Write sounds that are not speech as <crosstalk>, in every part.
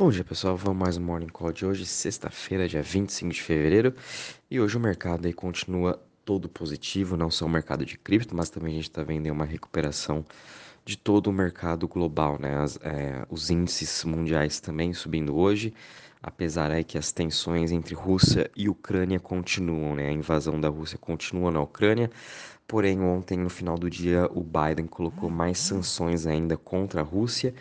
Bom dia pessoal, vamos mais um Morning Call de hoje, sexta-feira, dia 25 de fevereiro, e hoje o mercado aí continua todo positivo, não só o mercado de cripto, mas também a gente está vendo uma recuperação de todo o mercado global, né? As, é, os índices mundiais também subindo hoje, apesar aí que as tensões entre Rússia e Ucrânia continuam, né? A invasão da Rússia continua na Ucrânia, porém ontem no final do dia o Biden colocou mais sanções ainda contra a Rússia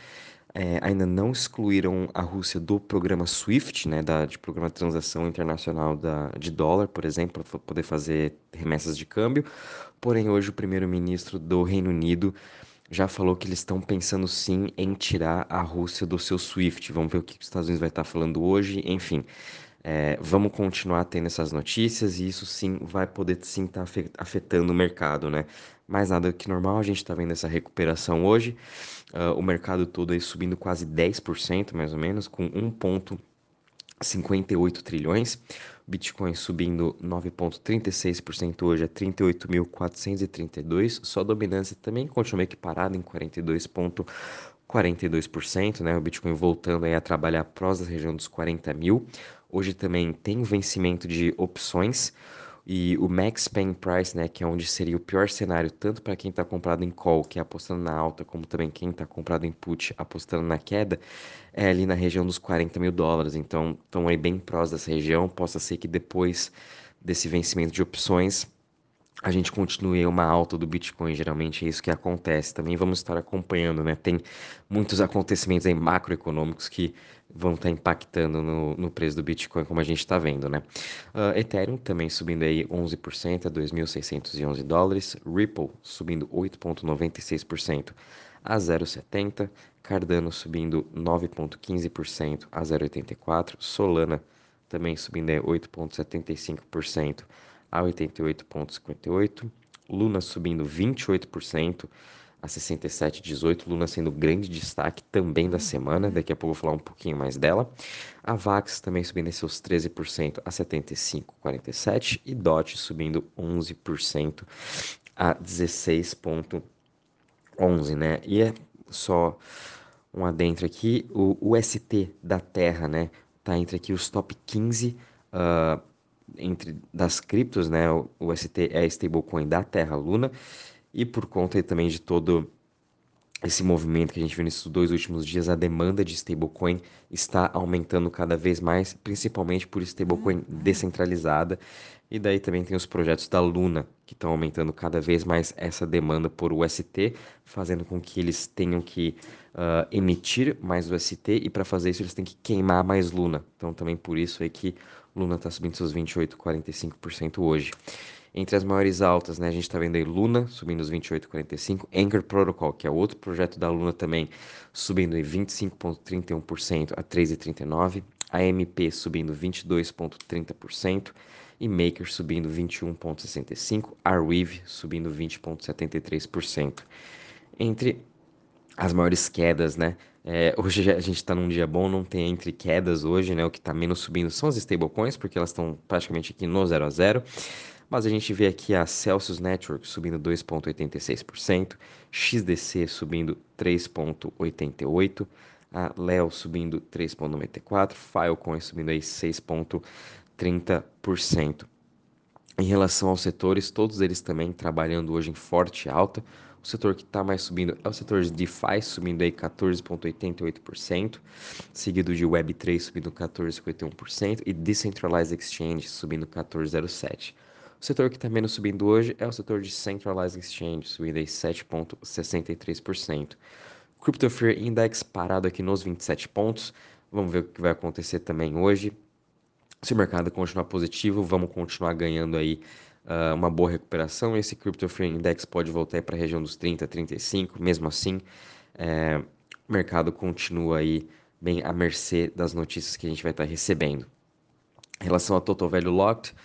é, ainda não excluíram a Rússia do programa SWIFT, né, da, de programa de transação internacional da, de dólar, por exemplo, para poder fazer remessas de câmbio. Porém, hoje o primeiro-ministro do Reino Unido já falou que eles estão pensando sim em tirar a Rússia do seu SWIFT. Vamos ver o que os Estados Unidos vai estar falando hoje. Enfim, é, vamos continuar tendo essas notícias e isso sim vai poder sim estar tá afetando o mercado, né? Mais nada que normal, a gente está vendo essa recuperação hoje. Uh, o mercado todo aí subindo quase 10%, mais ou menos, com 1,58 trilhões. Bitcoin subindo 9,36% hoje a 38.432. Só dominância também continua meio que parada em 42,42%, né? O Bitcoin voltando aí a trabalhar prós da região dos 40 mil. Hoje também tem vencimento de opções. E o max pain price, né, que é onde seria o pior cenário, tanto para quem está comprado em call, que é apostando na alta, como também quem está comprado em put, apostando na queda, é ali na região dos 40 mil dólares. Então, estão aí bem prós dessa região. Possa ser que depois desse vencimento de opções, a gente continue uma alta do Bitcoin, geralmente é isso que acontece. Também vamos estar acompanhando, né? Tem muitos acontecimentos aí macroeconômicos que vão estar impactando no, no preço do Bitcoin, como a gente está vendo, né? Uh, Ethereum também subindo aí 11% a 2.611 dólares, Ripple subindo 8,96% a 0,70, Cardano subindo 9,15% a 0,84, Solana também subindo aí 8,75% a 88,58. Luna subindo 28% a 67,18. Luna sendo grande destaque também da semana. Daqui a pouco eu vou falar um pouquinho mais dela. A Vax também subindo seus 13% a 75,47. E DOT subindo 11% a 16,11, né? E é só um adentro aqui. O, o ST da Terra, né? Tá entre aqui os top 15 uh, entre das criptos, né? O, ST é a stablecoin da Terra Luna e por conta também de todo esse movimento que a gente viu nesses dois últimos dias, a demanda de stablecoin está aumentando cada vez mais, principalmente por stablecoin uhum. descentralizada. E daí também tem os projetos da Luna, que estão aumentando cada vez mais essa demanda por UST, fazendo com que eles tenham que uh, emitir mais UST e para fazer isso eles têm que queimar mais Luna. Então também por isso é que Luna está subindo seus 28, 45% hoje. Entre as maiores altas, né, a gente está vendo aí Luna subindo os 28,45%, Anchor Protocol, que é outro projeto da Luna também, subindo em 25,31% a 3,39%, AMP subindo 22,30% e Maker subindo 21,65%, Arweave subindo 20,73%. Entre as maiores quedas, né? É, hoje a gente está num dia bom, não tem entre quedas hoje, né? O que está menos subindo são as stablecoins, porque elas estão praticamente aqui no 0 a 0. Mas a gente vê aqui a Celsius Network subindo 2,86%, XDC subindo 3,88%, a Leo subindo 3,94%, Filecoin subindo aí 6,30%. Em relação aos setores, todos eles também trabalhando hoje em forte alta. O setor que está mais subindo é o setor de DeFi, subindo aí 14,88%, seguido de Web3 subindo 14,51% e Decentralized Exchange subindo 14,07%. O setor que está menos subindo hoje é o setor de Centralized Exchange, subindo aí 7,63%. Crypto Fear Index parado aqui nos 27 pontos. Vamos ver o que vai acontecer também hoje. Se o mercado continuar positivo, vamos continuar ganhando aí uh, uma boa recuperação. Esse Crypto Fear Index pode voltar para a região dos 30, 35. Mesmo assim, é, o mercado continua aí bem à mercê das notícias que a gente vai estar recebendo. Em relação ao Total Value Locked,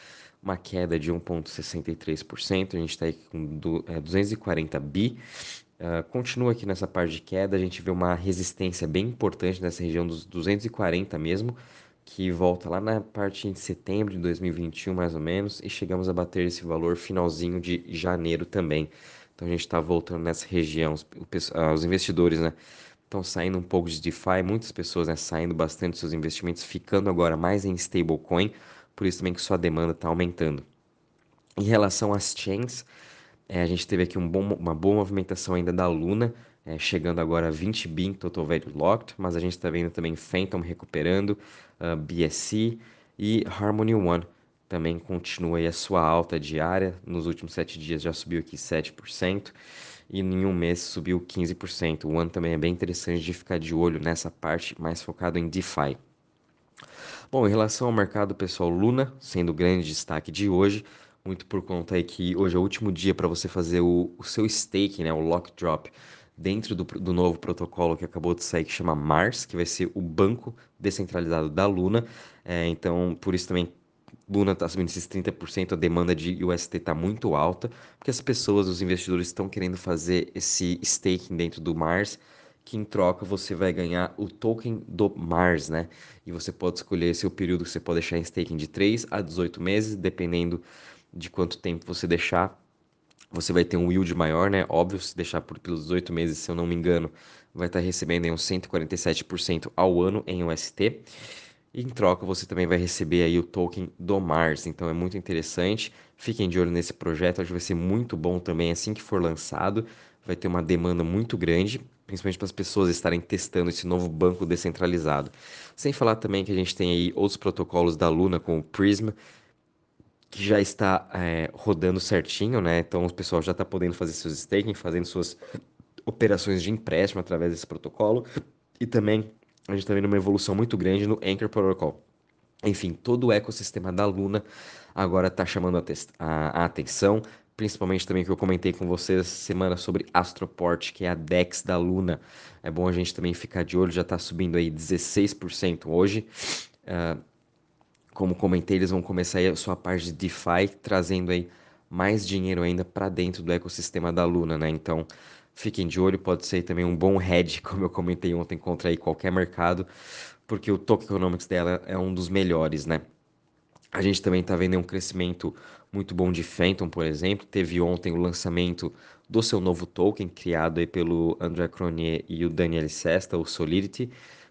uma queda de 1,63%, a gente está com do, é, 240 bi. Uh, continua aqui nessa parte de queda, a gente vê uma resistência bem importante nessa região dos 240 mesmo, que volta lá na parte de setembro de 2021 mais ou menos, e chegamos a bater esse valor finalzinho de janeiro também. Então a gente está voltando nessa região, os, os investidores, né? estão saindo um pouco de DeFi, muitas pessoas né, saindo bastante dos seus investimentos, ficando agora mais em stablecoin, por isso também que sua demanda está aumentando. Em relação às chains, é, a gente teve aqui um bom, uma boa movimentação ainda da Luna, é, chegando agora a 20 bi em total value locked, mas a gente está vendo também Phantom recuperando, uh, ah, BSC e Harmony One também continua aí a sua alta diária, nos últimos 7 dias já subiu aqui 7% e em um mês subiu 15%. O One também é bem interessante de ficar de olho nessa parte mais focado em DeFi. Bom, em relação ao mercado pessoal, Luna sendo o grande destaque de hoje, muito por conta aí que hoje é o último dia para você fazer o, o, seu stake, né, o lock drop, dentro do, do, novo protocolo que acabou de sair, que chama Mars, que vai ser o banco descentralizado da Luna. É, então, por isso também Luna está subindo esses 30%, a demanda de UST está muito alta, porque as pessoas, os investidores estão querendo fazer esse staking dentro do Mars, que em troca você vai ganhar o token do Mars, né? E você pode escolher seu período que você pode deixar em staking de 3 a 18 meses, dependendo de quanto tempo você deixar, você vai ter um yield maior, né? Óbvio, se deixar por pelos 18 meses, se eu não me engano, vai estar recebendo aí uns 147% ao ano em UST. E em troca, você também vai receber aí o token do Mars. Então é muito interessante. Fiquem de olho nesse projeto, acho que vai ser muito bom também assim que for lançado. Vai ter uma demanda muito grande, principalmente para as pessoas estarem testando esse novo banco descentralizado. Sem falar também que a gente tem aí outros protocolos da Luna, como o Prism, que já está é, rodando certinho, né? Então o pessoal já está podendo fazer seus staking, fazendo suas operações de empréstimo através desse protocolo. E também a gente está vendo uma evolução muito grande no Anchor Protocol. Enfim, todo o ecossistema da Luna agora está chamando a, a, a, atenção, principalmente também que eu comentei com vocês essa semana sobre Astroport, que é a DEX da Luna. É bom a gente também ficar de olho, já está subindo aí 16% hoje. Uh, como comentei, eles vão começar a sua parte de DeFi, trazendo aí mais dinheiro ainda para dentro do ecossistema da Luna, né? Então, fiquem de olho, pode ser também um bom hedge, <laughs> como eu comentei ontem, contra aí qualquer mercado, porque o Token Economics dela é um dos melhores, né? A gente também está vendo um crescimento muito bom de Phantom, por exemplo. Teve ontem o lançamento do seu novo token, criado aí pelo André Cronier e o Daniel Sesta, o Solidity,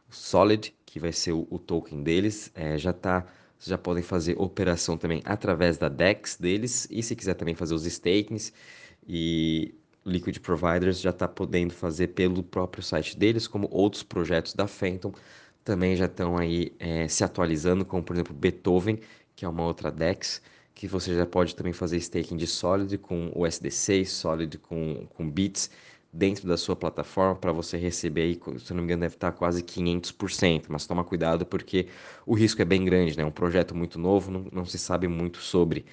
Solid, que vai ser o, o token deles. É, já está vocês já podem fazer operação também através da DEX deles. E se quiser também fazer os stakings e Liquid Providers já está podendo fazer pelo próprio site deles, como outros projetos da Phantom também já estão aí é, se atualizando, como por exemplo Beethoven, que é uma outra DEX, que você já pode também fazer staking de Solid com USDC, Solid com, com Bits dentro da sua plataforma para você receber aí, se não me engano, deve estar quase 500%, mas toma cuidado porque o risco é bem grande, né? Um projeto muito novo, não, não se sabe muito sobre.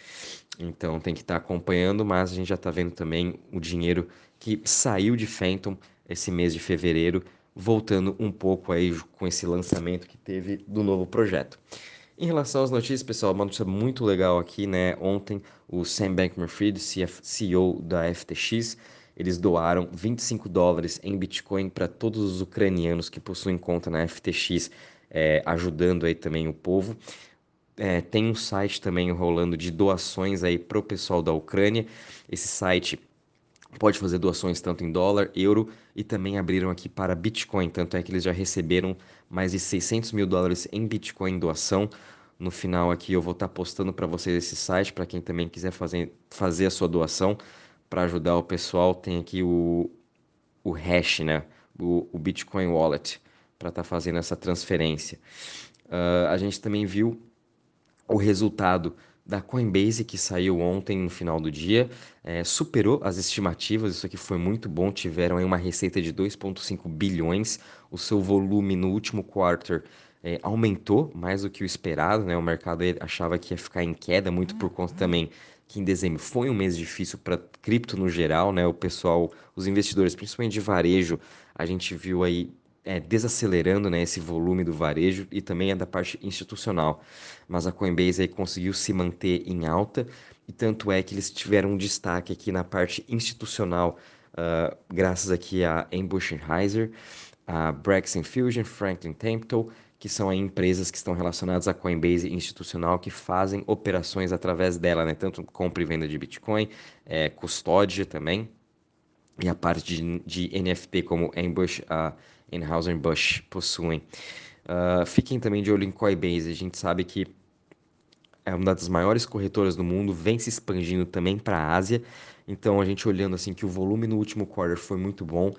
Então tem que estar acompanhando, mas a gente já está vendo também o dinheiro que saiu de Phantom esse mês de fevereiro, voltando um pouco aí com esse lançamento que teve do novo projeto. Em relação às notícias, pessoal, uma notícia muito legal aqui, né? Ontem, o Sam Bankman-Fried, CEO da FTX, eles doaram 25 dólares em Bitcoin para todos os ucranianos que possuem conta na FTX, é, ajudando aí também o povo. É, tem um site também rolando de doações aí para o pessoal da Ucrânia. Esse site pode fazer doações tanto em dólar, euro e também abriram aqui para Bitcoin. Tanto é que eles já receberam mais de 600 mil dólares em Bitcoin doação. No final aqui eu vou estar postando para vocês esse site para quem também quiser fazer, fazer a sua doação para ajudar o pessoal, tem aqui o, o hash, né? O, o Bitcoin Wallet, para estar tá fazendo essa transferência. Uh, a gente também viu o resultado da Coinbase que saiu ontem no final do dia, é, superou as estimativas, isso aqui foi muito bom, tiveram aí uma receita de 2,5 bilhões, o seu volume no último quarter é, aumentou mais do que o esperado, né? O mercado achava que ia ficar em queda, muito por conta também que em dezembro foi um mês difícil para cripto no geral, né? O pessoal, os investidores, principalmente de varejo, a gente viu aí é, desacelerando né, esse volume do varejo e também é da parte institucional. Mas a Coinbase aí conseguiu se manter em alta e tanto é que eles tiveram um destaque aqui na parte institucional, uh, graças aqui a Ambush Heiser, a Braxton Fusion, Franklin Templeton que são empresas que estão relacionadas à Coinbase institucional que fazem operações através dela, né? Tanto compra e venda de Bitcoin, é, custódia também, e a parte de, de NFT como Ambush, a Anheuser-Busch possuem. Uh, fiquem também de olho em Coinbase. A gente sabe que é uma das maiores corretoras do mundo, vem se expandindo também para a Ásia. Então, a gente olhando assim que o volume no último quarter foi muito bom.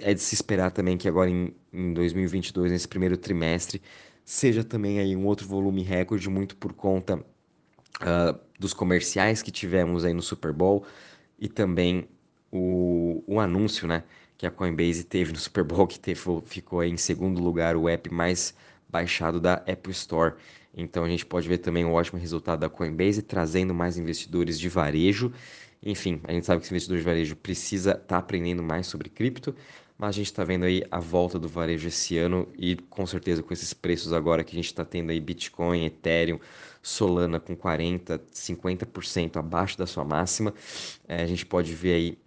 É de se esperar também que agora em, em 2022, nesse primeiro trimestre, seja também aí um outro volume recorde, muito por conta uh, dos comerciais que tivemos aí no Super Bowl e também o, o anúncio, né, que a Coinbase teve no Super Bowl, que teve, ficou aí em segundo lugar o app mais baixado da Apple Store. Então a gente pode ver também um ótimo resultado da Coinbase, trazendo mais investidores de varejo. Enfim, a gente sabe que esse investidor de varejo precisa estar tá aprendendo mais sobre cripto, mas a gente está vendo aí a volta do varejo esse ano e com certeza com esses preços agora que a gente está tendo aí Bitcoin, Ethereum, Solana com 40%, 50% abaixo da sua máxima, é, a gente pode ver aí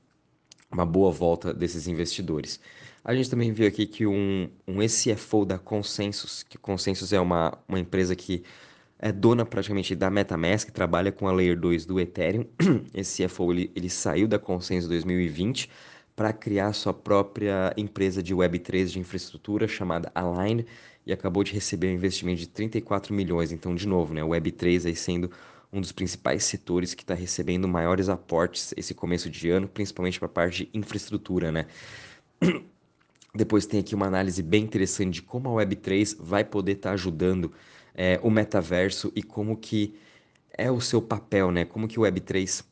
uma boa volta desses investidores. A gente também viu aqui que um, um CFO da Consensus, que Consensus é uma, uma empresa que é dona praticamente da MetaMask, trabalha com a Layer 2 do Ethereum. <clears throat> Esse CFO ele, ele saiu da Consensus 2020 para criar sua própria empresa de Web3 de infraestrutura chamada Align e acabou de receber um investimento de 34 milhões. Então, de novo, né, o Web3 aí sendo um dos principais setores que está recebendo maiores aportes esse começo de ano, principalmente para a parte de infraestrutura, né? <clears throat> Depois tem aqui uma análise bem interessante de como a Web3 vai poder estar tá ajudando é, o metaverso e como que é o seu papel, né? Como que o Web3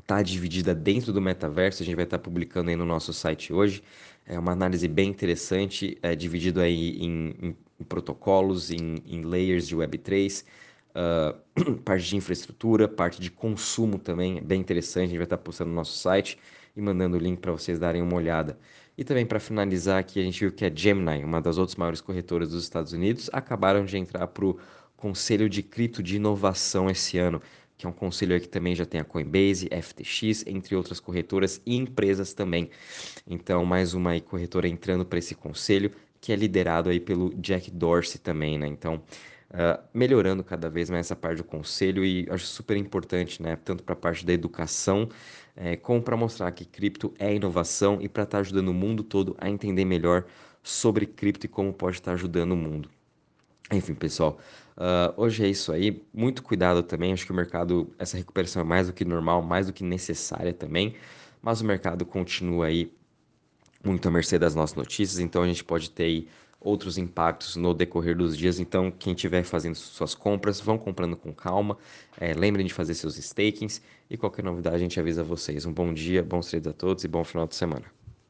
está dividida dentro do metaverso. A gente vai estar tá publicando aí no nosso site hoje. É uma análise bem interessante, é dividido aí em, em, em protocolos, em, em, layers de Web3, uh, <clears throat> parte de infraestrutura, parte de consumo também, é bem interessante. A gente vai estar postando no nosso site e mandando o link para vocês darem uma olhada. E também para finalizar aqui, a gente viu que a Gemini, uma das outras maiores corretoras dos Estados Unidos, acabaram de entrar para o Conselho de Cripto de Inovação esse ano, que é um conselho que também já tem a Coinbase, FTX, entre outras corretoras e empresas também. Então, mais uma corretora entrando para esse conselho, que é liderado aí pelo Jack Dorsey também, né? Então, uh, melhorando cada vez mais essa parte do conselho e acho super importante, né? Tanto para a parte da educação, é, como para mostrar que cripto é inovação e para estar tá ajudando o mundo todo a entender melhor sobre cripto e como pode estar tá ajudando o mundo. Enfim, pessoal, uh, hoje é isso aí. Muito cuidado também. Acho que o mercado, essa recuperação é mais do que normal, mais do que necessária também. Mas o mercado continua aí muito à mercê das nossas notícias, então a gente pode ter aí outros impactos no decorrer dos dias. Então, quem estiver fazendo suas compras, vão comprando com calma. É, lembrem de fazer seus stakings e qualquer novidade a gente avisa vocês. Um bom dia, bons trades a todos e bom final de semana.